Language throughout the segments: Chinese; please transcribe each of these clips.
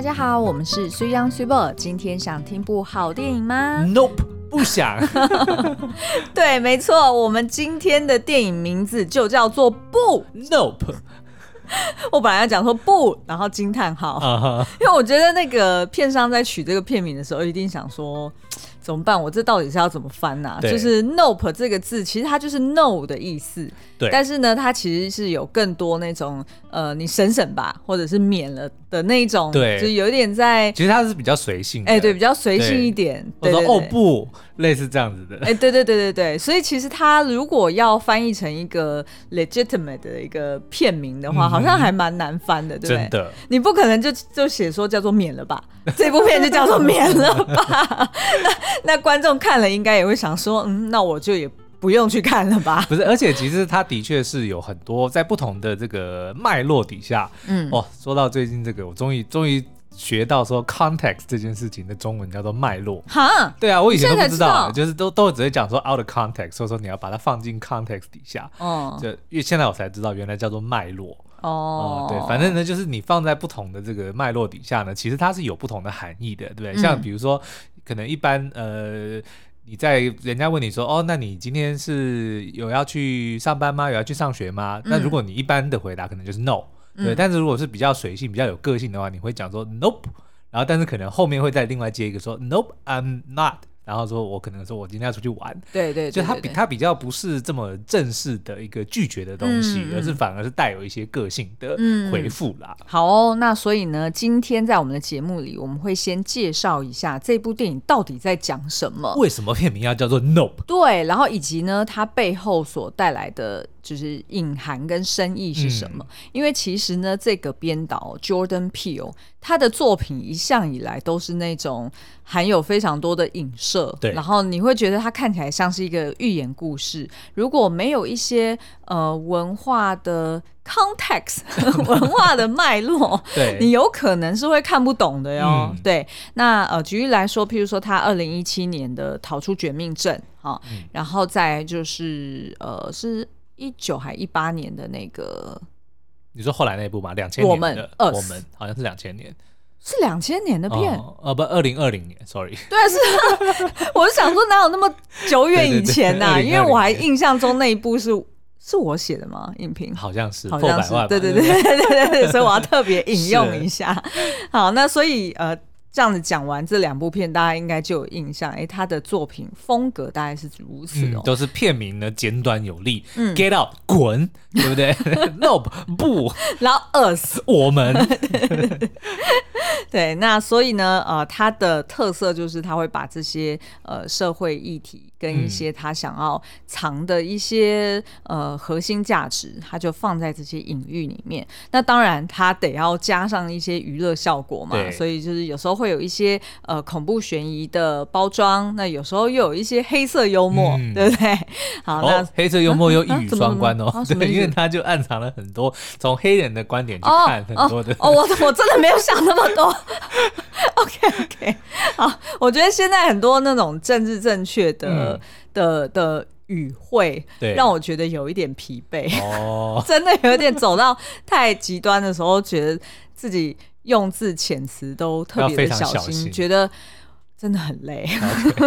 大家好，我们是虽央水宝。今天想听部好电影吗？Nope，不想。对，没错，我们今天的电影名字就叫做不 Nope。我本来要讲说不，然后惊叹号，uh huh. 因为我觉得那个片商在取这个片名的时候，一定想说。怎么办？我这到底是要怎么翻呢、啊？就是 “nope” 这个字，其实它就是 “no” 的意思。对。但是呢，它其实是有更多那种呃，你省省吧，或者是免了的那种。对。就有一点在。其实它是比较随性。哎，对，比较随性一点。对我说哦不，类似这样子的。哎，对对对对对。所以其实它如果要翻译成一个 legitimate 的一个片名的话，嗯、好像还蛮难翻的，对不对？真的。你不可能就就写说叫做免了吧？这部片就叫做免了吧？那观众看了应该也会想说，嗯，那我就也不用去看了吧？不是，而且其实它的确是有很多在不同的这个脉络底下，嗯，哦，说到最近这个，我终于终于学到说 context 这件事情的中文叫做脉络。哈，对啊，我以前都不知道，知道就是都都只会讲说 out of context，所以说你要把它放进 context 底下。哦，就因为现在我才知道原来叫做脉络。哦、嗯，对，反正呢，就是你放在不同的这个脉络底下呢，其实它是有不同的含义的，对不对？嗯、像比如说。可能一般呃，你在人家问你说哦，那你今天是有要去上班吗？有要去上学吗？嗯、那如果你一般的回答可能就是 no，对。嗯、但是如果是比较随性、比较有个性的话，你会讲说 nope，然后但是可能后面会再另外接一个说 nope，I'm not。然后说，我可能说我今天要出去玩，对对，就他比他比较不是这么正式的一个拒绝的东西，而是反而是带有一些个性的回复啦。好哦，那所以呢，今天在我们的节目里，我们会先介绍一下这部电影到底在讲什么，为什么片名要叫做 Nope？对，然后以及呢，它背后所带来的。就是隐含跟深意是什么？嗯、因为其实呢，这个编导 Jordan Peele 他的作品一向以来都是那种含有非常多的影射，对，然后你会觉得他看起来像是一个寓言故事。如果没有一些呃文化的 context 文化的脉络，对，你有可能是会看不懂的哟。嗯、对，那呃举例来说，譬如说他二零一七年的《逃出绝命镇》啊，嗯、然后再就是呃是。一九还一八年的那个，你说后来那部吗？两千年的我们，我们好像是两千年，是两千年的片，呃不，二零二零年，sorry。对啊，是，我是想说哪有那么久远以前呐、啊？因为我还印象中那一部是是我写的吗？影评好像是，好像是，对对对对对对，所以我要特别引用 一下。好，那所以呃。这样子讲完这两部片，大家应该就有印象。哎，他的作品风格大概是如此哦，嗯、都是片名呢简短有力。嗯，Get out，滚，对不对？Nope，不，然后 Us，我们。对，那所以呢，呃，他的特色就是他会把这些呃社会议题。跟一些他想要藏的一些、嗯、呃核心价值，他就放在这些隐喻里面。那当然，他得要加上一些娱乐效果嘛，所以就是有时候会有一些呃恐怖悬疑的包装，那有时候又有一些黑色幽默，嗯、对不对？好，那、哦、黑色幽默又一语双关哦，对，因为他就暗藏了很多从黑人的观点去看很多的。哦，哦，我我真的没有想那么多。OK OK，好，我觉得现在很多那种政治正确的。嗯的的语汇，对，让我觉得有一点疲惫。哦，真的有点走到太极端的时候，觉得自己用字遣词都特别的小心，小心觉得。真的很累。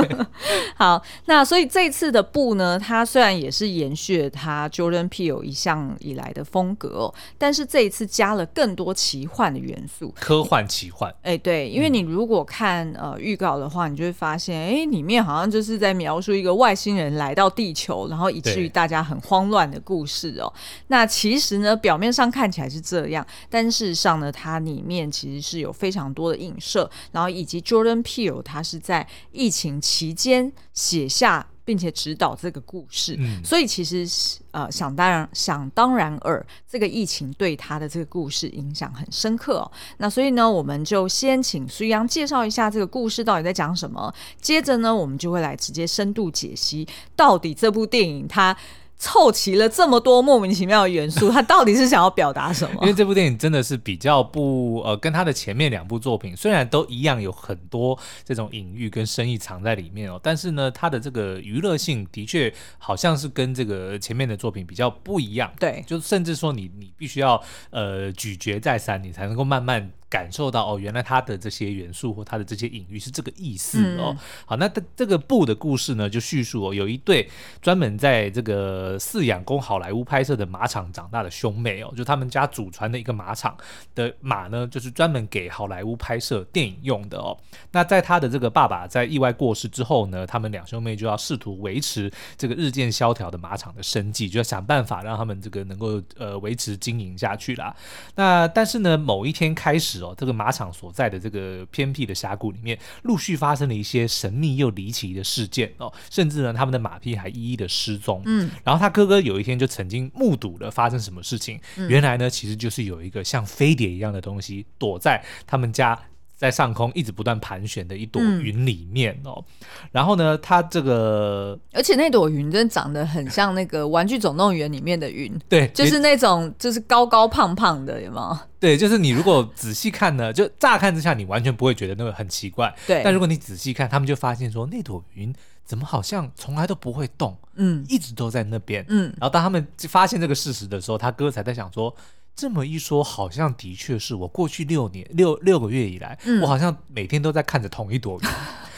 好，那所以这次的布呢，它虽然也是延续了他 Jordan Peele 一向以来的风格哦，但是这一次加了更多奇幻的元素，科幻奇幻。哎、欸，对，因为你如果看呃预告的话，你就会发现，哎、欸，里面好像就是在描述一个外星人来到地球，然后以至于大家很慌乱的故事哦。那其实呢，表面上看起来是这样，但事实上呢，它里面其实是有非常多的映射，然后以及 Jordan Peele 他。是在疫情期间写下并且指导这个故事，嗯、所以其实呃想当然想当然尔，这个疫情对他的这个故事影响很深刻哦。那所以呢，我们就先请苏阳介绍一下这个故事到底在讲什么，接着呢，我们就会来直接深度解析到底这部电影它。凑齐了这么多莫名其妙的元素，他到底是想要表达什么？因为这部电影真的是比较不呃，跟他的前面两部作品虽然都一样，有很多这种隐喻跟深意藏在里面哦，但是呢，它的这个娱乐性的确好像是跟这个前面的作品比较不一样。对，就甚至说你你必须要呃咀嚼再三，你才能够慢慢。感受到哦，原来他的这些元素或他的这些隐喻是这个意思哦。嗯、好，那这这个布的故事呢，就叙述哦，有一对专门在这个饲养供好莱坞拍摄的马场长大的兄妹哦，就他们家祖传的一个马场的马呢，就是专门给好莱坞拍摄电影用的哦。那在他的这个爸爸在意外过世之后呢，他们两兄妹就要试图维持这个日渐萧条的马场的生计，就要想办法让他们这个能够呃维持经营下去啦。那但是呢，某一天开始。哦，这个马场所在的这个偏僻的峡谷里面，陆续发生了一些神秘又离奇的事件哦，甚至呢，他们的马匹还一一的失踪。嗯，然后他哥哥有一天就曾经目睹了发生什么事情，嗯、原来呢，其实就是有一个像飞碟一样的东西躲在他们家。在上空一直不断盘旋的一朵云里面哦，嗯、然后呢，它这个，而且那朵云真的长得很像那个《玩具总动员》里面的云，对，就是那种就是高高胖胖的，有没有？对，就是你如果仔细看呢，就乍看之下你完全不会觉得那个很奇怪，对。但如果你仔细看，他们就发现说那朵云怎么好像从来都不会动，嗯，一直都在那边，嗯。然后当他们发现这个事实的时候，他哥才在想说。这么一说，好像的确是我过去六年六六个月以来，嗯、我好像每天都在看着同一朵云。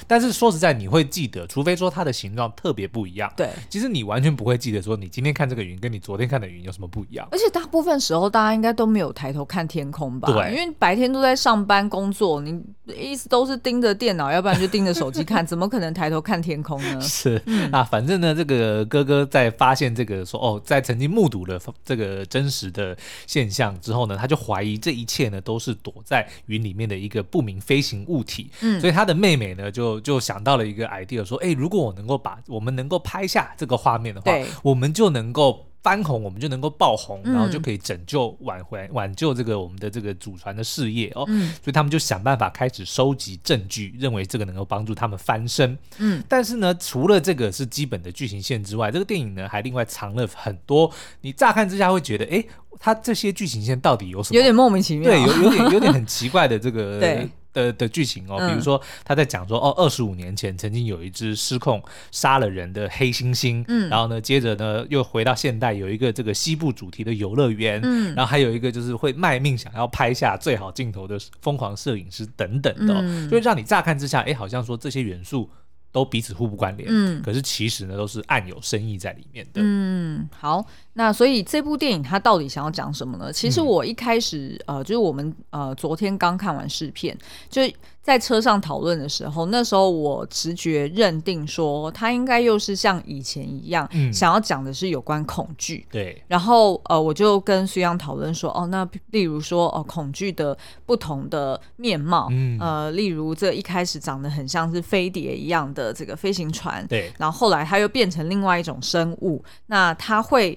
但是说实在，你会记得，除非说它的形状特别不一样。对，其实你完全不会记得说你今天看这个云跟你昨天看的云有什么不一样。而且大部分时候大家应该都没有抬头看天空吧？对，因为白天都在上班工作，你意思都是盯着电脑，要不然就盯着手机看，怎么可能抬头看天空呢？是、嗯、啊，反正呢，这个哥哥在发现这个说哦，在曾经目睹了这个真实的现象之后呢，他就怀疑这一切呢都是躲在云里面的一个不明飞行物体。嗯，所以他的妹妹呢就就就想到了一个。idea 说，哎，如果我能够把我们能够拍下这个画面的话，我们就能够翻红，我们就能够爆红，嗯、然后就可以拯救挽回挽救这个我们的这个祖传的事业哦。嗯、所以他们就想办法开始收集证据，认为这个能够帮助他们翻身。嗯，但是呢，除了这个是基本的剧情线之外，这个电影呢还另外藏了很多，你乍看之下会觉得，哎，它这些剧情线到底有什么？有点莫名其妙，对，有有点有点 很奇怪的这个。对。的的剧情哦，比如说他在讲说哦，二十五年前曾经有一只失控杀了人的黑猩猩，嗯，然后呢，接着呢又回到现代，有一个这个西部主题的游乐园，嗯，然后还有一个就是会卖命想要拍下最好镜头的疯狂摄影师等等的，嗯，所以让你乍看之下，哎，好像说这些元素。都彼此互不关联，嗯，可是其实呢，都是暗有深意在里面的。嗯，好，那所以这部电影它到底想要讲什么呢？其实我一开始，嗯、呃，就是我们呃昨天刚看完试片，就。在车上讨论的时候，那时候我直觉认定说，它应该又是像以前一样，嗯、想要讲的是有关恐惧。对。然后呃，我就跟苏央讨论说，哦，那例如说，哦，恐惧的不同的面貌，嗯、呃，例如这一开始长得很像是飞碟一样的这个飞行船，对。然后后来它又变成另外一种生物，那它会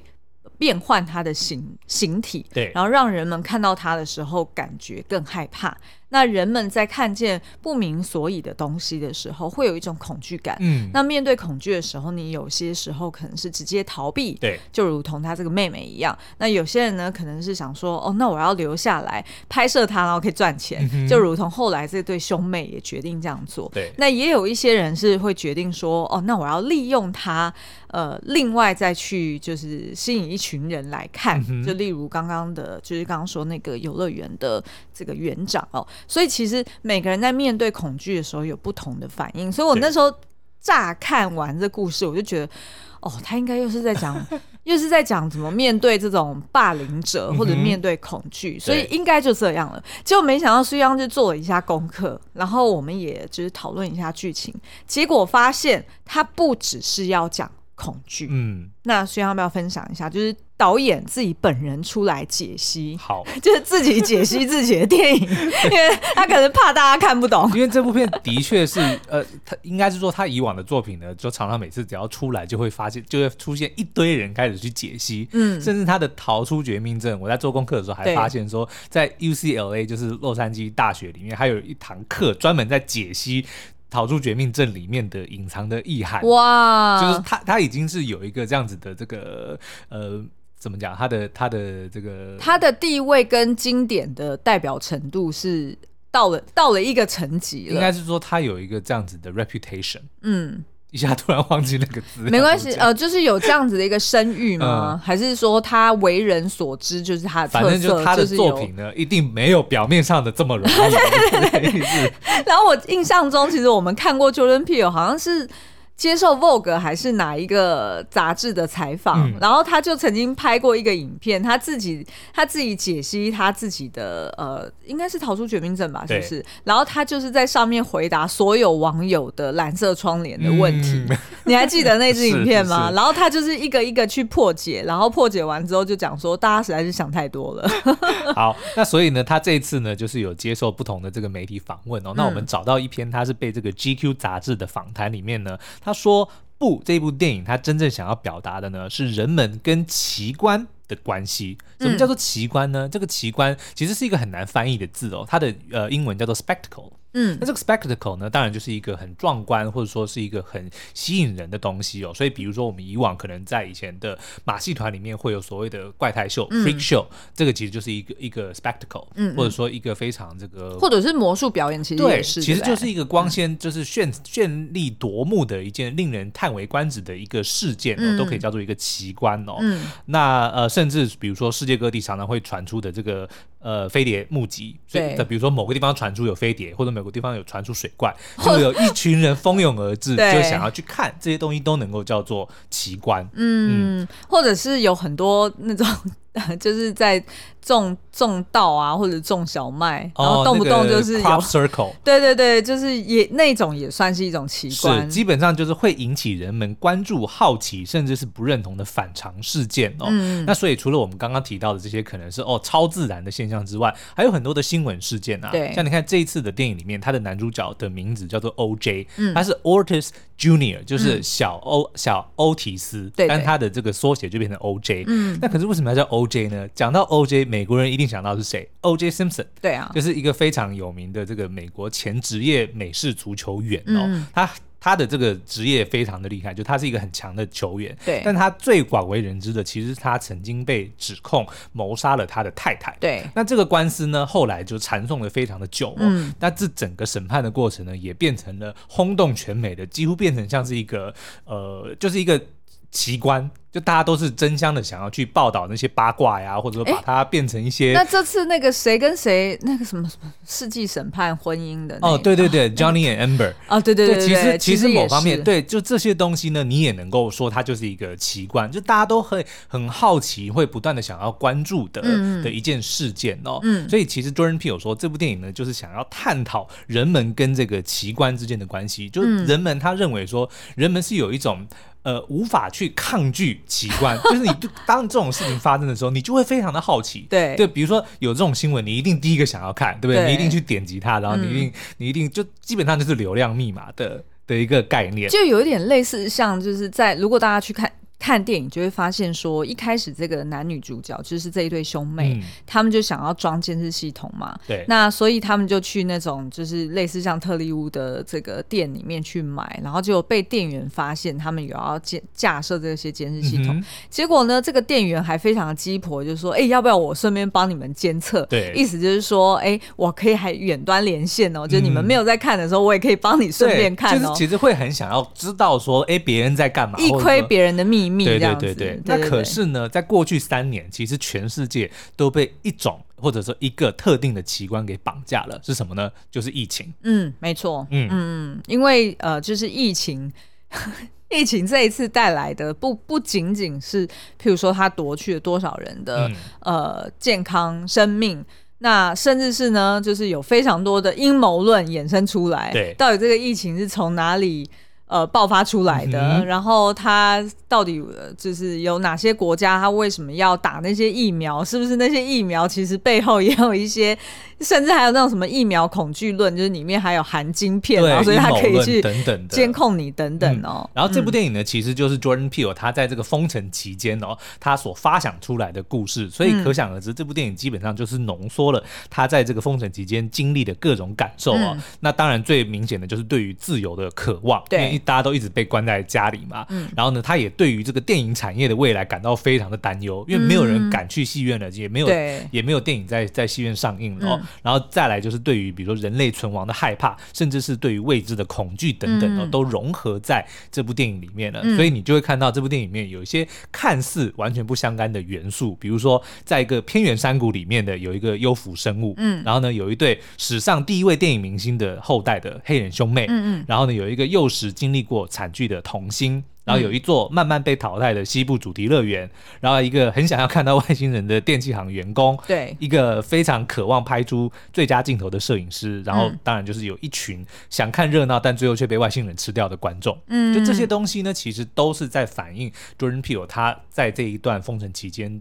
变换它的形形体，对。然后让人们看到它的时候感觉更害怕。那人们在看见不明所以的东西的时候，会有一种恐惧感。嗯，那面对恐惧的时候，你有些时候可能是直接逃避，对，就如同他这个妹妹一样。那有些人呢，可能是想说，哦，那我要留下来拍摄他，然后可以赚钱，嗯、就如同后来这对兄妹也决定这样做。对，那也有一些人是会决定说，哦，那我要利用他，呃，另外再去就是吸引一群人来看，嗯、就例如刚刚的，就是刚刚说那个游乐园的这个园长哦。所以其实每个人在面对恐惧的时候有不同的反应，所以我那时候乍看完这故事，我就觉得，哦，他应该又是在讲，又是在讲怎么面对这种霸凌者或者面对恐惧，所以应该就这样了。结果没想到苏央就做了一下功课，然后我们也就是讨论一下剧情，结果发现他不只是要讲恐惧，嗯，那所以要不要分享一下？就是。导演自己本人出来解析，好，就是自己解析自己的电影，因为他可能怕大家看不懂。因为这部片的确是，呃，他应该是说他以往的作品呢，就常常每次只要出来，就会发现，就会出现一堆人开始去解析，嗯，甚至他的《逃出绝命镇》，我在做功课的时候还发现说，在 UCLA 就是洛杉矶大学里面，还有一堂课专门在解析。逃出绝命镇里面的隐藏的意涵，哇，就是他他已经是有一个这样子的这个呃，怎么讲？他的他的这个他的地位跟经典的代表程度是到了到了一个层级了，应该是说他有一个这样子的 reputation，嗯。一下突然忘记那个字，没关系，呃，就是有这样子的一个声誉吗？嗯、还是说他为人所知，就是他的特色？反正就是他的作品呢，一定没有表面上的这么容易。然后我印象中，其实我们看过 Jordan Peele，好像是。接受 Vogue 还是哪一个杂志的采访，嗯、然后他就曾经拍过一个影片，他自己他自己解析他自己的呃，应该是逃出绝命镇吧，是不是？然后他就是在上面回答所有网友的蓝色窗帘的问题。嗯、你还记得那支影片吗？然后他就是一个一个去破解，然后破解完之后就讲说，大家实在是想太多了。好，那所以呢，他这一次呢，就是有接受不同的这个媒体访问哦。那我们找到一篇，他是被这个 GQ 杂志的访谈里面呢。他说：“不，这部电影他真正想要表达的呢，是人们跟奇观的关系。什么叫做奇观呢？嗯、这个奇观其实是一个很难翻译的字哦，它的呃英文叫做 spectacle。”嗯，那这个 spectacle 呢，当然就是一个很壮观，或者说是一个很吸引人的东西哦。所以，比如说我们以往可能在以前的马戏团里面会有所谓的怪胎秀、嗯、freak show，这个其实就是一个一个 spectacle，嗯，或者说一个非常这个，或者是魔术表演，其实也是，对，其实就是一个光鲜，就是绚绚丽夺目的一件令人叹为观止的一个事件哦，嗯、都可以叫做一个奇观哦。嗯，那呃，甚至比如说世界各地常常会传出的这个。呃，飞碟目击，所以，比如说某个地方传出有飞碟，或者某个地方有传出水怪，就有一群人蜂拥而至，就想要去看这些东西，都能够叫做奇观。嗯，嗯，或者是有很多那种。就是在种种稻啊，或者种小麦，然后动不动就是有、oh, circle，对对对，就是也那种也算是一种奇观，基本上就是会引起人们关注、好奇，甚至是不认同的反常事件哦。嗯、那所以除了我们刚刚提到的这些可能是哦超自然的现象之外，还有很多的新闻事件啊。对，像你看这一次的电影里面，他的男主角的名字叫做 O.J.，、嗯、他是 Ortis Junior，就是小欧、嗯、小欧提斯，对，但他的这个缩写就变成 O.J.，嗯，那可是为什么要叫 O？O.J. 呢？讲到 O.J.，美国人一定想到是谁？O.J. Simpson。对啊，就是一个非常有名的这个美国前职业美式足球员哦。嗯、他他的这个职业非常的厉害，就他是一个很强的球员。对，但他最广为人知的，其实他曾经被指控谋杀了他的太太。对，那这个官司呢，后来就缠讼的非常的久哦。嗯，那这整个审判的过程呢，也变成了轰动全美的，几乎变成像是一个呃，就是一个奇观。就大家都是争相的想要去报道那些八卦呀，或者说把它变成一些。那这次那个谁跟谁那个什么什么世纪审判婚姻的哦，对对对，Johnny and Amber 哦，对对对，其实其实某方面对，就这些东西呢，你也能够说它就是一个奇观，就大家都会很好奇，会不断的想要关注的的一件事件哦。嗯，所以其实 Jordan Peele 说这部电影呢，就是想要探讨人们跟这个奇观之间的关系，就是人们他认为说人们是有一种。呃，无法去抗拒奇观，就是你当这种事情发生的时候，你就会非常的好奇。对对，比如说有这种新闻，你一定第一个想要看，对不对？对，你一定去点击它，然后你一定、嗯、你一定就基本上就是流量密码的的一个概念，就有一点类似像就是在如果大家去看。看电影就会发现，说一开始这个男女主角就是这一对兄妹，嗯、他们就想要装监视系统嘛。对。那所以他们就去那种就是类似像特利屋的这个店里面去买，然后就被店员发现他们有要架架设这些监视系统。嗯、结果呢，这个店员还非常的鸡婆，就说：“哎、欸，要不要我顺便帮你们监测？”对。意思就是说，哎、欸，我可以还远端连线哦，嗯、就是你们没有在看的时候，我也可以帮你顺便看哦。就是其实会很想要知道说，哎、欸，别人在干嘛，一窥别人的秘密。对对对对，那可是呢，在过去三年，其实全世界都被一种或者说一个特定的奇观给绑架了，是什么呢？就是疫情。嗯，没错。嗯嗯，因为呃，就是疫情，疫情这一次带来的不不仅仅是，譬如说它夺去了多少人的、嗯、呃健康生命，那甚至是呢，就是有非常多的阴谋论衍生出来。对，到底这个疫情是从哪里？呃，爆发出来的，嗯、然后他到底就是有哪些国家，他为什么要打那些疫苗？是不是那些疫苗其实背后也有一些？甚至还有那种什么疫苗恐惧论，就是里面还有含晶片，对然后所以他可以去等等监控你等等哦。嗯、然后这部电影呢，其实就是 Jordan Peele 他在这个封城期间哦，他所发想出来的故事，所以可想而知，这部电影基本上就是浓缩了他在这个封城期间经历的各种感受啊。嗯、那当然最明显的就是对于自由的渴望，对，因大家都一直被关在家里嘛，嗯，然后呢，他也对于这个电影产业的未来感到非常的担忧，因为没有人敢去戏院了，也没有也没有电影在在戏院上映了，然后再来就是对于比如说人类存亡的害怕，甚至是对于未知的恐惧等等哦，都融合在这部电影里面了，所以你就会看到这部电影里面有一些看似完全不相干的元素，比如说在一个偏远山谷里面的有一个幽浮生物，嗯，然后呢，有一对史上第一位电影明星的后代的黑人兄妹，嗯嗯，然后呢，有一个幼时经历过惨剧的童星，然后有一座慢慢被淘汰的西部主题乐园，然后一个很想要看到外星人的电器行员工，对，一个非常渴望拍出最佳镜头的摄影师，然后当然就是有一群想看热闹但最后却被外星人吃掉的观众，嗯，就这些东西呢，其实都是在反映 Jordan Peele 他在这一段封城期间。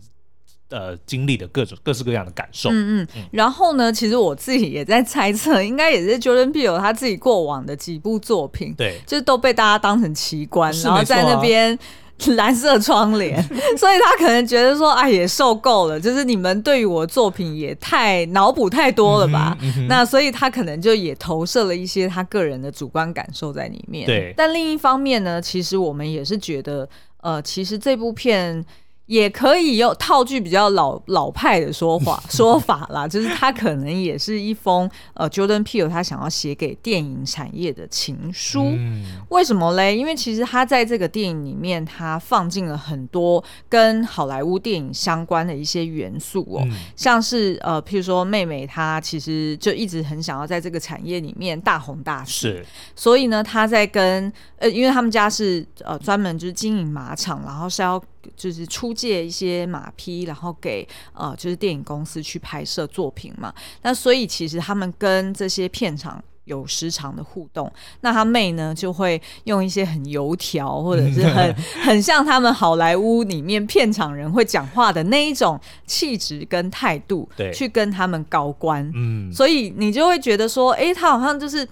呃，经历的各种各式各样的感受。嗯嗯，然后呢，其实我自己也在猜测，应该也是 Jordan Peele 他自己过往的几部作品，对，就是都被大家当成奇观，啊、然后在那边蓝色窗帘，所以他可能觉得说，哎，也受够了，就是你们对于我的作品也太脑补太多了吧？嗯嗯、那所以他可能就也投射了一些他个人的主观感受在里面。对，但另一方面呢，其实我们也是觉得，呃，其实这部片。也可以用套句比较老老派的说法 说法啦，就是他可能也是一封呃 Jordan Peele 他想要写给电影产业的情书。嗯、为什么嘞？因为其实他在这个电影里面，他放进了很多跟好莱坞电影相关的一些元素哦，嗯、像是呃，譬如说妹妹她其实就一直很想要在这个产业里面大红大紫，是，所以呢，他在跟呃，因为他们家是呃专门就是经营马场，然后是要。就是出借一些马匹，然后给呃，就是电影公司去拍摄作品嘛。那所以其实他们跟这些片场有时常的互动。那他妹呢，就会用一些很油条，或者是很 很像他们好莱坞里面片场人会讲话的那一种气质跟态度，对，去跟他们高官。嗯，所以你就会觉得说，哎，他好像就是。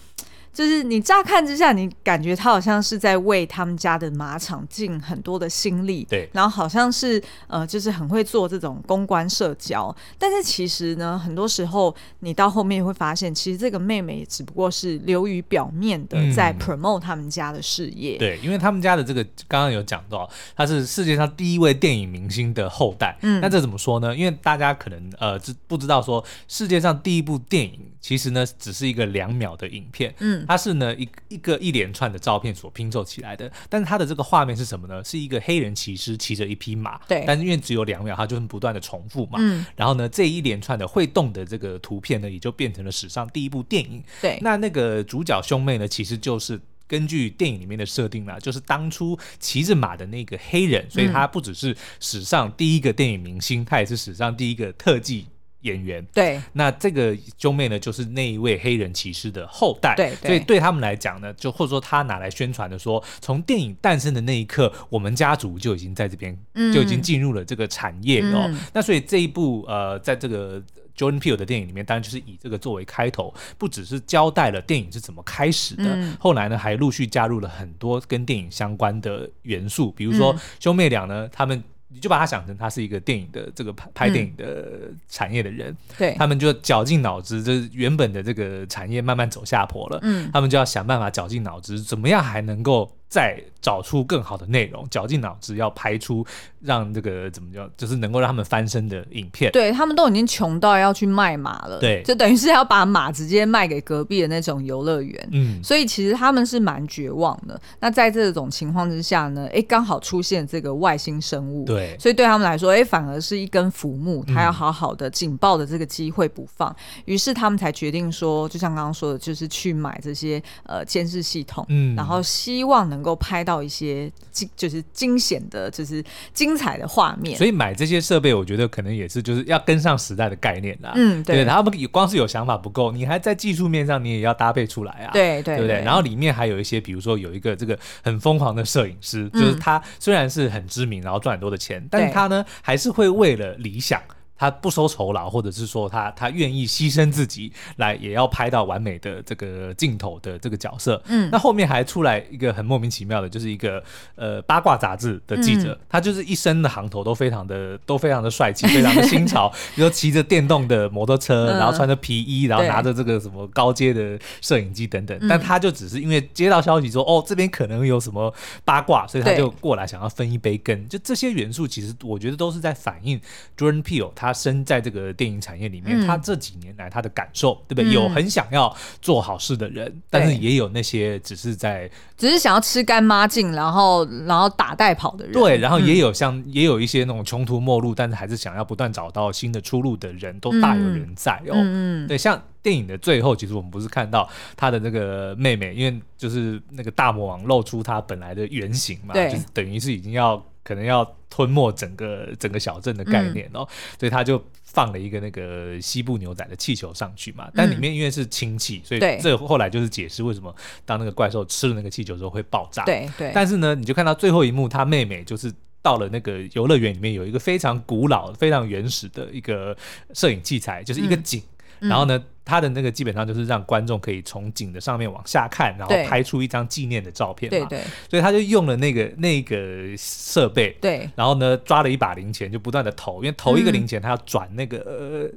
就是你乍看之下，你感觉他好像是在为他们家的马场尽很多的心力，对，然后好像是呃，就是很会做这种公关社交。但是其实呢，很多时候你到后面会发现，其实这个妹妹只不过是流于表面的在 promote 他们家的事业。嗯、对，因为他们家的这个刚刚有讲到，他是世界上第一位电影明星的后代。嗯，那这怎么说呢？因为大家可能呃，知不知道说世界上第一部电影其实呢，只是一个两秒的影片。嗯。它是呢一一个一连串的照片所拼凑起来的，但是它的这个画面是什么呢？是一个黑人骑士骑着一匹马，对，但是因为只有两秒，它就是不断的重复嘛，嗯，然后呢这一连串的会动的这个图片呢，也就变成了史上第一部电影，对，那那个主角兄妹呢，其实就是根据电影里面的设定呢，就是当初骑着马的那个黑人，所以他不只是史上第一个电影明星，他也是史上第一个特技。演员。对，那这个兄妹呢，就是那一位黑人骑士的后代，对，对，所以对。他们来讲呢，就或者说他拿来宣传的说，从电影诞生的那一刻，我们家族就已经在这边，嗯、就已经进入了这个产业哦。嗯、那所以这一部呃，在这个 Jordan Peele 的电影里面，当然就是以这个作为开头，不只是交代了电影是怎么开始的，嗯、后来呢还陆续加入了很多跟电影相关的元素，比如说兄妹俩呢，他们。你就把他想成他是一个电影的这个拍拍电影的产业的人，嗯、对，他们就绞尽脑汁，就是原本的这个产业慢慢走下坡了，嗯，他们就要想办法绞尽脑汁，怎么样还能够。再找出更好的内容，绞尽脑汁要拍出让这个怎么叫，就是能够让他们翻身的影片。对，他们都已经穷到要去卖马了，对，就等于是要把马直接卖给隔壁的那种游乐园。嗯，所以其实他们是蛮绝望的。那在这种情况之下呢，哎，刚好出现这个外星生物，对，所以对他们来说，哎，反而是一根浮木，他要好好的警报的这个机会不放。于、嗯、是他们才决定说，就像刚刚说的，就是去买这些呃监视系统，嗯，然后希望能。能够拍到一些惊，就是惊险的，就是精彩的画面。所以买这些设备，我觉得可能也是就是要跟上时代的概念啦。嗯，对。对，他们光是有想法不够，你还在技术面上，你也要搭配出来啊。对对，对不对？然后里面还有一些，比如说有一个这个很疯狂的摄影师，就是他虽然是很知名，然后赚很多的钱，但是他呢还是会为了理想。他不收酬劳，或者是说他他愿意牺牲自己来也要拍到完美的这个镜头的这个角色。嗯，那后面还出来一个很莫名其妙的，就是一个呃八卦杂志的记者，嗯、他就是一身的行头都非常的都非常的帅气，非常的新潮，比如骑着电动的摩托车，然后穿着皮衣，然后拿着这个什么高阶的摄影机等等。但他就只是因为接到消息说哦这边可能有什么八卦，所以他就过来想要分一杯羹。就这些元素，其实我觉得都是在反映 Jordan Peele 他。他身在这个电影产业里面，嗯、他这几年来他的感受，对不对？嗯、有很想要做好事的人，但是也有那些只是在只是想要吃干抹净，然后然后打带跑的人。对，然后也有像、嗯、也有一些那种穷途末路，但是还是想要不断找到新的出路的人，都大有人在哦。嗯、对，像电影的最后，其实我们不是看到他的那个妹妹，因为就是那个大魔王露出他本来的原型嘛，就是等于是已经要。可能要吞没整个整个小镇的概念哦，嗯、所以他就放了一个那个西部牛仔的气球上去嘛。但里面因为是氢气，嗯、所以这后来就是解释为什么当那个怪兽吃了那个气球之后会爆炸。对对。但是呢，你就看到最后一幕，他妹妹就是到了那个游乐园里面，有一个非常古老、非常原始的一个摄影器材，就是一个井。嗯、然后呢？他的那个基本上就是让观众可以从井的上面往下看，然后拍出一张纪念的照片嘛。对对。所以他就用了那个那个设备。对。然后呢，抓了一把零钱，就不断的投，因为投一个零钱，他要转那个呃，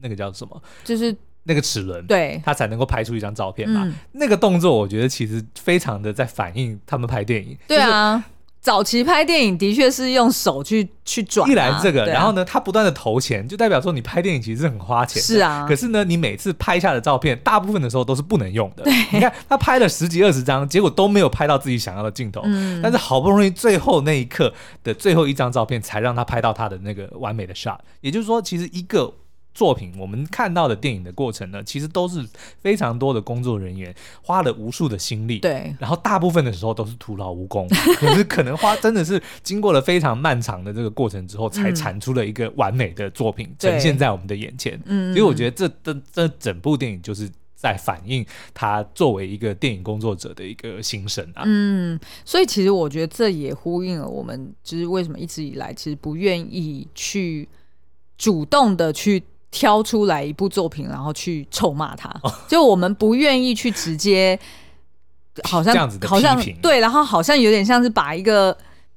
那个叫什么？就是那个齿轮。对。他才能够拍出一张照片嘛。那个动作，我觉得其实非常的在反映他们拍电影。对啊。早期拍电影的确是用手去去转、啊，一来这个，啊、然后呢，他不断的投钱，就代表说你拍电影其实是很花钱。是啊，可是呢，你每次拍下的照片，大部分的时候都是不能用的。对，你看他拍了十几二十张，结果都没有拍到自己想要的镜头。嗯，但是好不容易最后那一刻的最后一张照片，才让他拍到他的那个完美的 shot。也就是说，其实一个。作品我们看到的电影的过程呢，其实都是非常多的工作人员花了无数的心力，对，然后大部分的时候都是徒劳无功，可是可能花真的是经过了非常漫长的这个过程之后，才产出了一个完美的作品呈现在我们的眼前。嗯，所以我觉得这这这整部电影就是在反映他作为一个电影工作者的一个心声啊。嗯，所以其实我觉得这也呼应了我们就是为什么一直以来其实不愿意去主动的去。挑出来一部作品，然后去臭骂他，哦、就我们不愿意去直接，好像这样子的好像对，然后好像有点像是把一个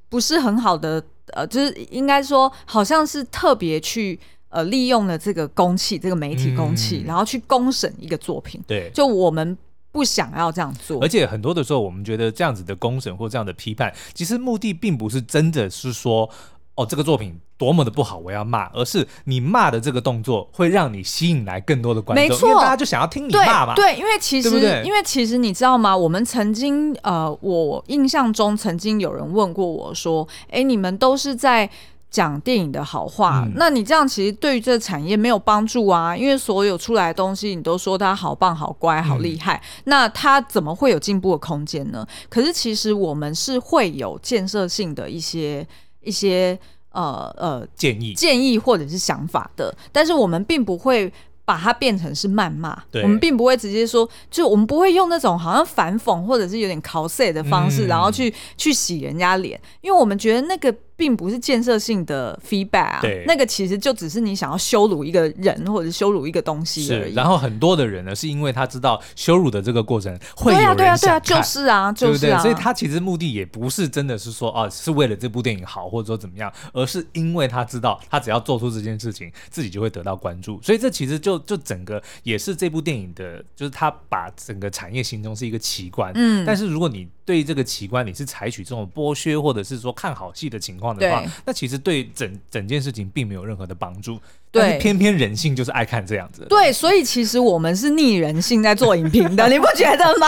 不是很好的，呃，就是应该说好像是特别去呃利用了这个公器，这个媒体公器，嗯、然后去公审一个作品。对，就我们不想要这样做，而且很多的时候，我们觉得这样子的公审或这样的批判，其实目的并不是真的是说。哦，这个作品多么的不好，我要骂，而是你骂的这个动作会让你吸引来更多的观众，没错，因为大家就想要听你骂嘛。对，对，因为其实，对对因为其实你知道吗？我们曾经，呃，我印象中曾经有人问过我说：“哎，你们都是在讲电影的好话，嗯、那你这样其实对于这个产业没有帮助啊？因为所有出来的东西，你都说它好棒、好乖、好厉害，嗯、那它怎么会有进步的空间呢？可是其实我们是会有建设性的一些。一些呃呃建议。建议或者是想法的，但是我们并不会把它变成是谩骂，我们并不会直接说，就我们不会用那种好像反讽或者是有点 cos 的方式，嗯、然后去去洗人家脸，因为我们觉得那个。并不是建设性的 feedback 啊，对，那个其实就只是你想要羞辱一个人或者是羞辱一个东西而已。然后很多的人呢，是因为他知道羞辱的这个过程会对啊，对啊，对啊，就是啊，就是啊，所以他其实目的也不是真的是说啊，是为了这部电影好或者说怎么样，而是因为他知道他只要做出这件事情，自己就会得到关注。所以这其实就就整个也是这部电影的，就是他把整个产业形容是一个奇观。嗯，但是如果你对于这个奇观你是采取这种剥削或者是说看好戏的情况的话，那其实对整整件事情并没有任何的帮助。对，偏偏人性就是爱看这样子。对，所以其实我们是逆人性在做影评的，你不觉得吗？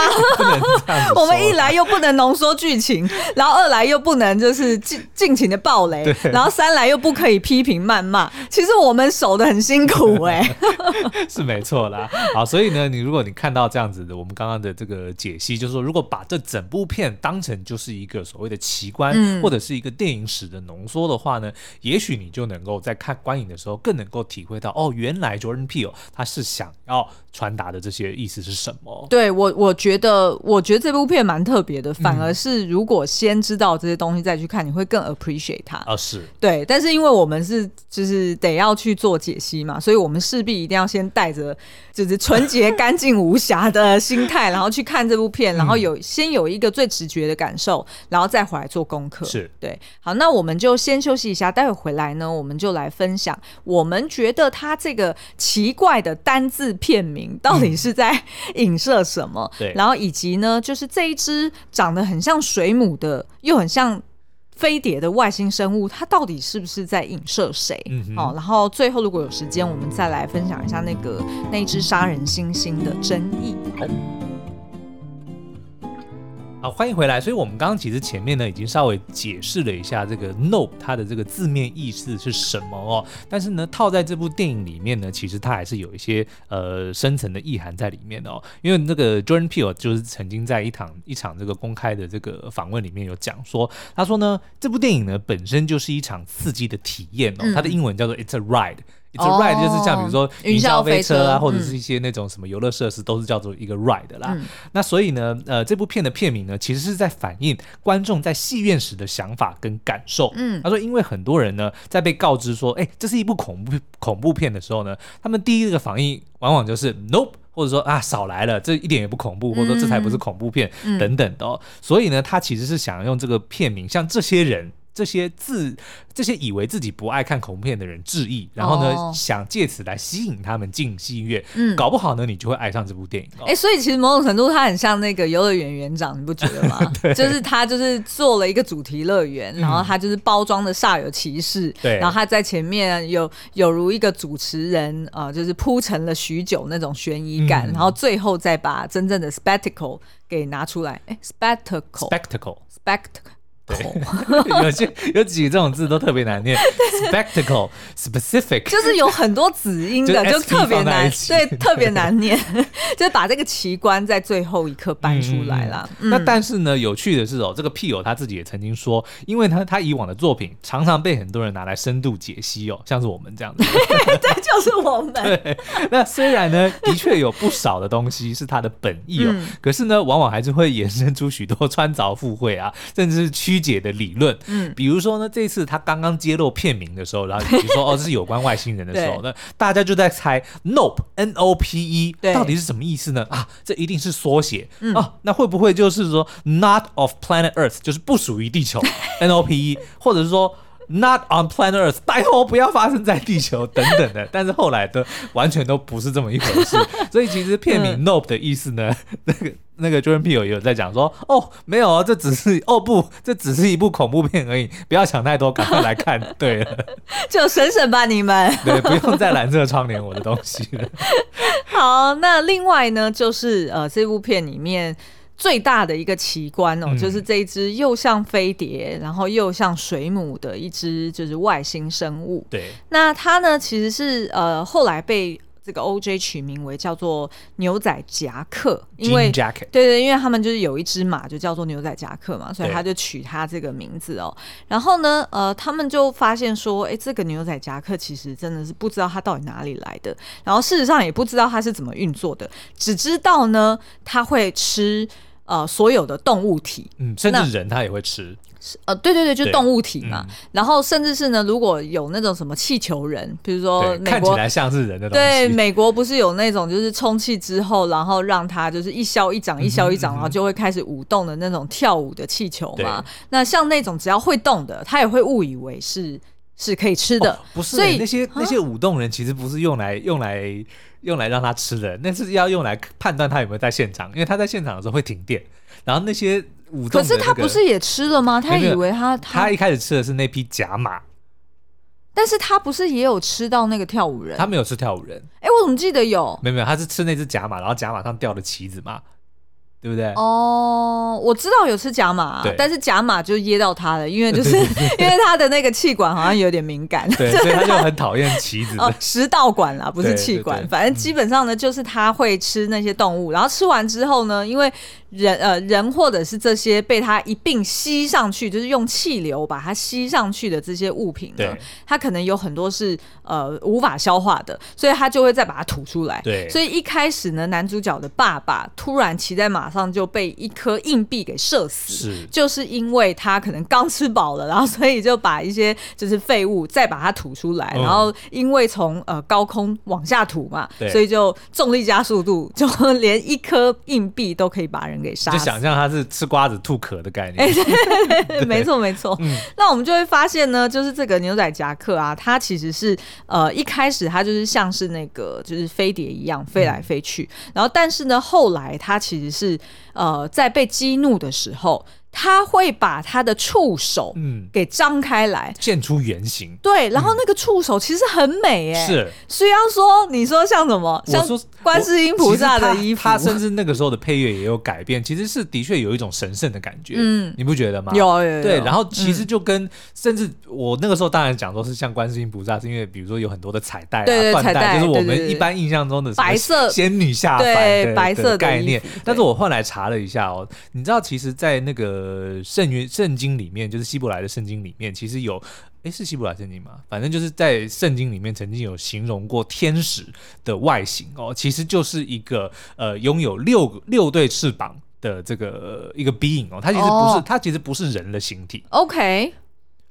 我们一来又不能浓缩剧情，然后二来又不能就是尽尽情的暴雷，然后三来又不可以批评谩骂。其实我们守的很辛苦哎、欸，是没错啦。好，所以呢，你如果你看到这样子的，我们刚刚的这个解析，就是说，如果把这整部片当成就是一个所谓的奇观，嗯、或者是一个电影史的的浓缩的话呢，也许你就能够在看观影的时候更能够体会到，哦，原来 Jordan Peele 他是想要传达的这些意思是什么？对我，我觉得，我觉得这部片蛮特别的，反而是如果先知道这些东西再去看，你会更 appreciate 它。啊、哦，是对，但是因为我们是就是得要去做解析嘛，所以我们势必一定要先带着就是纯洁、干净、无瑕的心态，然后去看这部片，然后有先有一个最直觉的感受，然后再回来做功课。是对。好，那我们就先休息一下，待会回来呢，我们就来分享我们觉得他这个奇怪的单字片名到底是在影射什么？对，然后以及呢，就是这一只长得很像水母的，又很像飞碟的外星生物，它到底是不是在影射谁？嗯，哦，然后最后如果有时间，我们再来分享一下那个那一只杀人猩猩的争议。好。好，欢迎回来。所以，我们刚刚其实前面呢，已经稍微解释了一下这个 “nope” 它的这个字面意思是什么哦。但是呢，套在这部电影里面呢，其实它还是有一些呃深层的意涵在里面的哦。因为那个 Jordan Peele 就是曾经在一场一场这个公开的这个访问里面有讲说，他说呢，这部电影呢本身就是一场刺激的体验哦。它的英文叫做 “It's a ride”。It's a ride，就是像比如说云霄飞车啊，或者是一些那种什么游乐设施，都是叫做一个 ride 啦。嗯、那所以呢，呃，这部片的片名呢，其实是在反映观众在戏院时的想法跟感受。嗯，他说，因为很多人呢，在被告知说，哎，这是一部恐怖恐怖片的时候呢，他们第一个反应往往就是 nope，或者说啊，少来了，这一点也不恐怖，或者说这才不是恐怖片、嗯、等等的、哦。所以呢，他其实是想用这个片名，像这些人。这些自这些以为自己不爱看恐怖片的人致意，然后呢，哦、想借此来吸引他们进戏院，嗯，搞不好呢，你就会爱上这部电影。哎、欸，所以其实某种程度，它很像那个游乐园园长，你不觉得吗？对，就是他就是做了一个主题乐园，嗯、然后他就是包装的煞有其事，对，然后他在前面有有如一个主持人啊、呃，就是铺陈了许久那种悬疑感，嗯、然后最后再把真正的 spectacle 给拿出来。哎，spectacle，spectacle，spectacle。对，有些有几个这种字都特别难念，spectacle、specific，就是有很多子音的，就特别难，对，特别难念，就是把这个奇观在最后一刻搬出来了。那但是呢，有趣的是哦，这个 Peele 他自己也曾经说，因为他他以往的作品常常被很多人拿来深度解析哦，像是我们这样子，对，就是我们。对，那虽然呢，的确有不少的东西是他的本意哦，可是呢，往往还是会衍生出许多穿凿附会啊，甚至是曲。曲解的理论，嗯，比如说呢，这次他刚刚揭露片名的时候，然后比如说 哦，这是有关外星人的时候，那大家就在猜 Nope，N O P E，到底是什么意思呢？啊，这一定是缩写，嗯、啊，那会不会就是说 Not of Planet Earth，就是不属于地球，N O P E，或者是说 Not on Planet Earth，拜托不要发生在地球等等的，但是后来的完全都不是这么一回事，所以其实片名 Nope 的意思呢，那个。那个 Jordan Peele 也有在讲说，哦，没有啊，这只是哦不，这只是一部恐怖片而已，不要想太多，赶快来看。对了，就省省吧你们。对，不用再拦这个窗帘我的东西了。好，那另外呢，就是呃，这部片里面最大的一个奇观哦，嗯、就是这一只又像飞碟，然后又像水母的一只就是外星生物。对，那它呢，其实是呃后来被。这个 OJ 取名为叫做牛仔夹克，因为对对，因为他们就是有一只马就叫做牛仔夹克嘛，所以他就取他这个名字哦。然后呢，呃，他们就发现说，哎，这个牛仔夹克其实真的是不知道它到底哪里来的，然后事实上也不知道它是怎么运作的，只知道呢，它会吃呃所有的动物体，嗯，甚至人它也会吃。呃，对对对，就动物体嘛，嗯、然后甚至是呢，如果有那种什么气球人，比如说美国看起来像是人的东西，对，美国不是有那种就是充气之后，然后让它就是一消一长，一消一长，嗯、哼然后就会开始舞动的那种跳舞的气球嘛。那像那种只要会动的，它也会误以为是是可以吃的。哦、不是，所以那些那些舞动人其实不是用来用来用来让它吃的，那是要用来判断它有没有在现场，因为它在现场的时候会停电，然后那些。可是他不是也吃了吗？他以为他他，他一开始吃的是那匹假马，但是他不是也有吃到那个跳舞人？他没有吃跳舞人。哎、欸，我怎么记得有？没有没有，他是吃那只假马，然后假马上掉的旗子嘛。对不对？哦，我知道有吃假马，啊但是假马就噎到他了，因为就是 因为他的那个气管好像有点敏感，对，所以他就很讨厌旗子。哦，食道管啦，不是气管，反正基本上呢，就是他会吃那些动物，然后吃完之后呢，因为人呃人或者是这些被它一并吸上去，就是用气流把它吸上去的这些物品呢，对它可能有很多是呃无法消化的，所以它就会再把它吐出来。对，所以一开始呢，男主角的爸爸突然骑在马上就被一颗硬币给射死，是就是因为他可能刚吃饱了，然后所以就把一些就是废物再把它吐出来，嗯、然后因为从呃高空往下吐嘛，对所以就重力加速度，就连一颗硬币都可以把人给杀。就想象他是吃瓜子吐壳的概念。哎，对对 对，没错没错。嗯、那我们就会发现呢，就是这个牛仔夹克啊，它其实是呃一开始它就是像是那个就是飞碟一样飞来飞去，嗯、然后但是呢后来它其实是呃在被激怒的时候。他会把他的触手嗯给张开来，现出原形。对，然后那个触手其实很美哎，是。虽然说你说像什么，像观世音菩萨的衣服，他甚至那个时候的配乐也有改变，其实是的确有一种神圣的感觉，嗯，你不觉得吗？有有对，然后其实就跟甚至我那个时候当然讲说是像观世音菩萨，是因为比如说有很多的彩带啊、缎带，就是我们一般印象中的白色仙女下凡的白色概念。但是我后来查了一下哦，你知道其实，在那个。呃，圣约圣经里面，就是希伯来的圣经里面，其实有，哎，是希伯来圣经吗？反正就是在圣经里面曾经有形容过天使的外形哦，其实就是一个呃拥有六六对翅膀的这个一个 being 哦，它其实不是，哦、它其实不是人的形体。OK，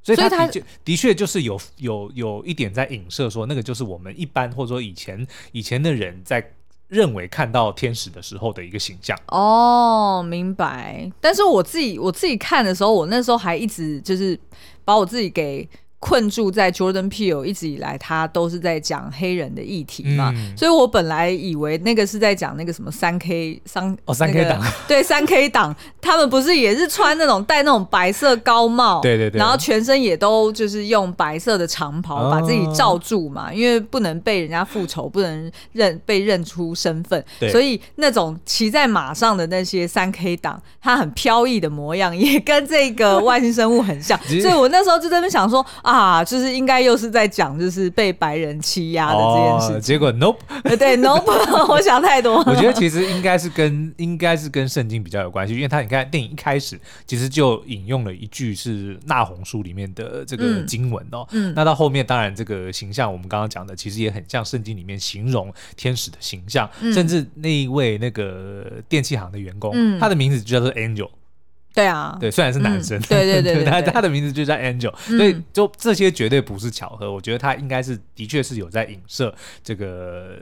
所以它的确的确就是有有有一点在影射说，那个就是我们一般或者说以前以前的人在。认为看到天使的时候的一个形象哦，明白。但是我自己我自己看的时候，我那时候还一直就是把我自己给。困住在 Jordan Peele 一直以来，他都是在讲黑人的议题嘛，嗯、所以我本来以为那个是在讲那个什么三 K 三哦三 K 党、那个、对三 K 党，他们不是也是穿那种戴那种白色高帽，对对对，然后全身也都就是用白色的长袍把自己罩住嘛，哦、因为不能被人家复仇，不能认被认出身份，对。所以那种骑在马上的那些三 K 党，他很飘逸的模样也跟这个外星生物很像，所以我那时候就在那边想说啊。啊，就是应该又是在讲，就是被白人欺压的这件事、哦。结果 nope，对 nope，我想太多。我觉得其实应该是跟应该是跟圣经比较有关系，因为他你看电影一开始其实就引用了一句是纳鸿书里面的这个经文哦。嗯，那到后面当然这个形象我们刚刚讲的其实也很像圣经里面形容天使的形象，嗯、甚至那一位那个电器行的员工，嗯、他的名字就叫做 Angel。对啊，对，虽然是男生，嗯、对对对，对，他他的名字就叫 Angel，、嗯、所以就这些绝对不是巧合。我觉得他应该是的确是有在影射这个，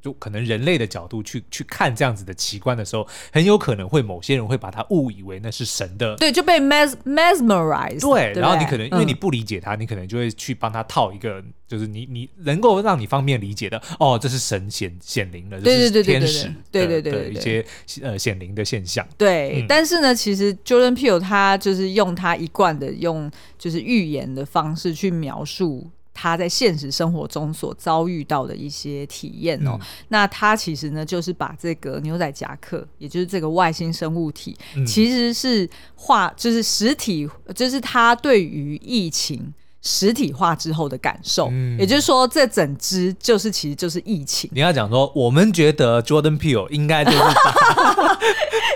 就可能人类的角度去去看这样子的奇观的时候，很有可能会某些人会把它误以为那是神的，对，就被 mes mesmerize，对，对然后你可能因为你不理解他，嗯、你可能就会去帮他套一个。就是你你能够让你方便理解的哦，这是神显显灵的，这是天使对对对的一些呃显灵的现象。对，嗯、但是呢，其实 Jordan Peele 他就是用他一贯的用就是寓言的方式去描述他在现实生活中所遭遇到的一些体验哦。嗯、那他其实呢，就是把这个牛仔夹克，也就是这个外星生物体，嗯、其实是画就是实体，就是他对于疫情。实体化之后的感受，嗯、也就是说，这整支就是其实就是疫情。你要讲说，我们觉得 Jordan Peele 应该就是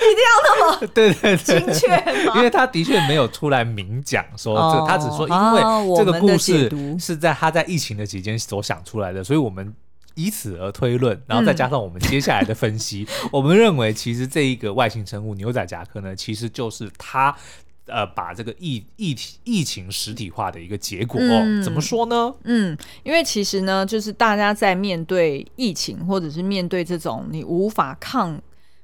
一定要那么 对对对。精确，因为他的确没有出来明讲说这，哦、他只说因为这个故事是在他在疫情的期间所想出来的，所以我们以此而推论，然后再加上我们接下来的分析，嗯、我们认为其实这一个外星生物牛仔夹克呢，其实就是他。呃，把这个疫疫疫情实体化的一个结果，嗯、怎么说呢？嗯，因为其实呢，就是大家在面对疫情，或者是面对这种你无法抗、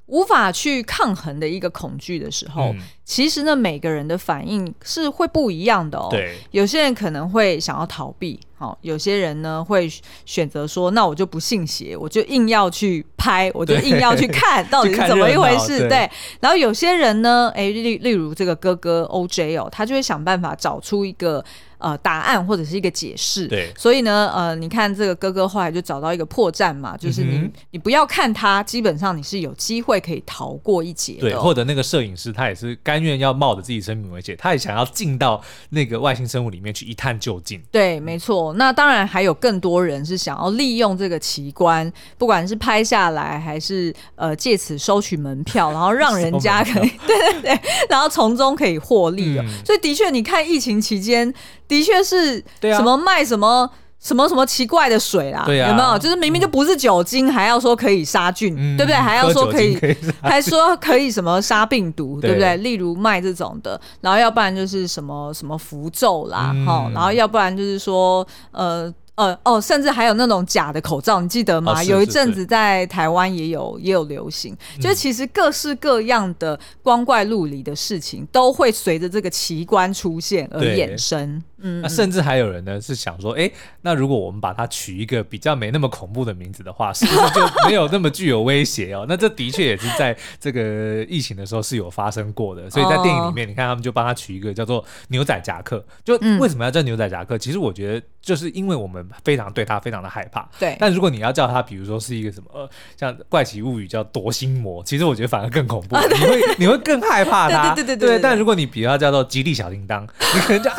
无法去抗衡的一个恐惧的时候，嗯、其实呢，每个人的反应是会不一样的哦。对，有些人可能会想要逃避。好，有些人呢会选择说，那我就不信邪，我就硬要去拍，我就硬要去看 到底是怎么一回事。对，对，然后有些人呢，哎，例例如这个哥哥 OJ 哦，他就会想办法找出一个呃答案或者是一个解释。对，所以呢，呃，你看这个哥哥后来就找到一个破绽嘛，就是你、嗯、你不要看他，基本上你是有机会可以逃过一劫的。对，或者那个摄影师他也是甘愿要冒着自己生命危险，他也想要进到那个外星生物里面去一探究竟。对，没错。错。那当然还有更多人是想要利用这个奇观，不管是拍下来还是呃借此收取门票，然后让人家可以 对对对，然后从中可以获利哦。嗯、所以的确，你看疫情期间，的确是什么卖什么。什么什么奇怪的水啦？对啊，有没有？就是明明就不是酒精，嗯、还要说可以杀菌，嗯、对不对？还要说可以，可以还说可以什么杀病毒，对，对不对？例如卖这种的，然后要不然就是什么什么符咒啦，哈、嗯，然后要不然就是说呃。呃哦，甚至还有那种假的口罩，你记得吗？哦、有一阵子在台湾也有也有流行，嗯、就是其实各式各样的光怪陆离的事情都会随着这个奇观出现而衍生。嗯，那甚至还有人呢是想说，哎，那如果我们把它取一个比较没那么恐怖的名字的话，是不是就没有那么具有威胁哦？那这的确也是在这个疫情的时候是有发生过的。所以在电影里面，哦、你看他们就帮他取一个叫做牛仔夹克。就为什么要叫牛仔夹克？嗯、其实我觉得就是因为我们。非常对他非常的害怕，对。但如果你要叫他，比如说是一个什么，呃，像《怪奇物语》叫夺心魔，其实我觉得反而更恐怖，你会你会更害怕他，对对对对。但如果你比较叫做吉利小叮当，你可能就啊，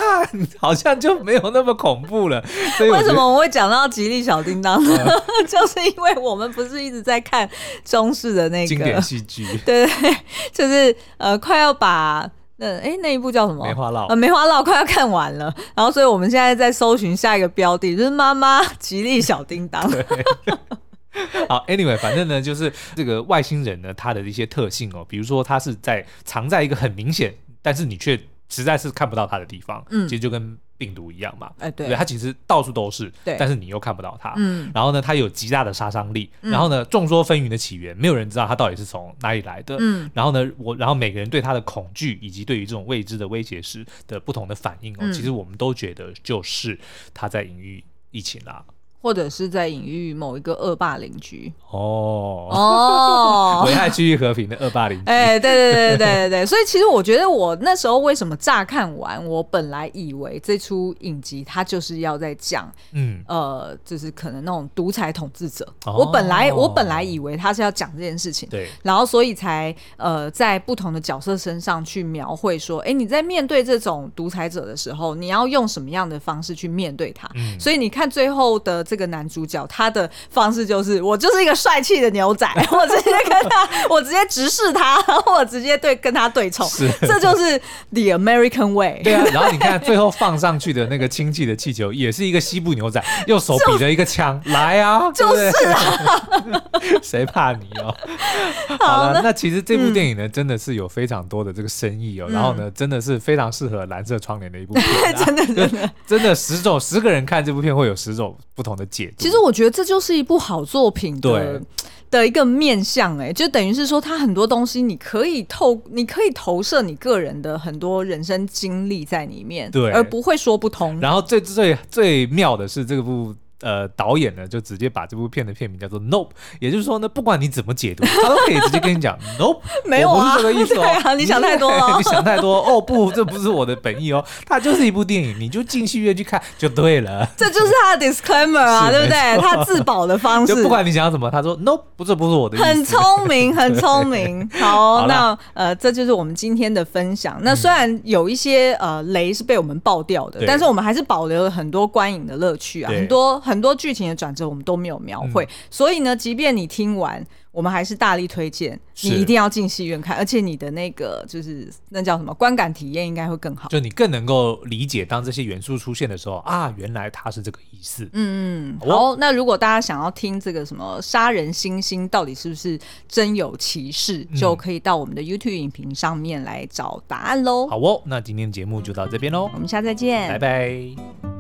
好像就没有那么恐怖了。所以为什么我会讲到吉利小叮当呢？就是因为我们不是一直在看中式的那个经典戏剧，对对，就是呃，快要把。那哎、欸，那一部叫什么？梅花烙。呃，梅花烙快要看完了，然后所以我们现在在搜寻下一个标的，就是妈妈吉利小叮当。对好，Anyway，反正呢，就是这个外星人呢，他的一些特性哦，比如说他是在藏在一个很明显，但是你却实在是看不到它的地方，嗯，其实就跟。病毒一样嘛，哎，对，对，它其实到处都是，对，但是你又看不到它，嗯，然后呢，它有极大的杀伤力，然后呢，众说纷纭的起源，没有人知道它到底是从哪里来的，嗯，然后呢，我，然后每个人对它的恐惧以及对于这种未知的威胁时的不同的反应哦，其实我们都觉得就是它在隐喻疫情啦。或者是在隐喻某一个恶霸邻居哦哦，危害区域和平的恶霸邻居。哎，对对对对对对，所以其实我觉得我那时候为什么乍看完，我本来以为这出影集它就是要在讲，嗯呃，就是可能那种独裁统治者。哦、我本来我本来以为他是要讲这件事情，对，然后所以才呃在不同的角色身上去描绘说，哎，你在面对这种独裁者的时候，你要用什么样的方式去面对他？嗯、所以你看最后的这个。这个男主角他的方式就是，我就是一个帅气的牛仔，我直接跟他，我直接直视他，然 后我直接对跟他对冲，是。这就是 The American Way。对啊，然后你看最后放上去的那个氢气的气球，也是一个西部牛仔，用手比着一个枪来啊，就是啊，谁怕你哦？好了，那其实这部电影呢，真的是有非常多的这个深意哦，嗯、然后呢，真的是非常适合蓝色窗帘的一部片，真的真的。真的十种十个人看这部片会有十种不同的。其实我觉得这就是一部好作品的对 的一个面向，哎，就等于是说，它很多东西你可以透，你可以投射你个人的很多人生经历在里面，对，而不会说不通。然后最最最妙的是这部。呃，导演呢就直接把这部片的片名叫做 Nope，也就是说呢，不管你怎么解读，他都可以直接跟你讲 Nope，没有啊，我不是这个意思哦，对啊，你想太多了，你想太多。哦，不，这不是我的本意哦，它就是一部电影，你就进戏院去看就对了，这就是他的 disclaimer 啊，对不对？他自保的方式，就不管你想要什么，他说 Nope，不是不是我的意思，很聪明，很聪明。好，好那呃，这就是我们今天的分享。那虽然有一些呃雷是被我们爆掉的，但是我们还是保留了很多观影的乐趣啊，很多很多剧情的转。折我们都没有描绘，嗯、所以呢，即便你听完，我们还是大力推荐你一定要进戏院看，而且你的那个就是那叫什么观感体验应该会更好，就你更能够理解当这些元素出现的时候啊，原来它是这个意思。嗯嗯，好，那如果大家想要听这个什么杀人星星到底是不是真有其事，嗯、就可以到我们的 YouTube 影评上面来找答案喽。好哦，那今天节目就到这边喽，我们下次再见，拜拜。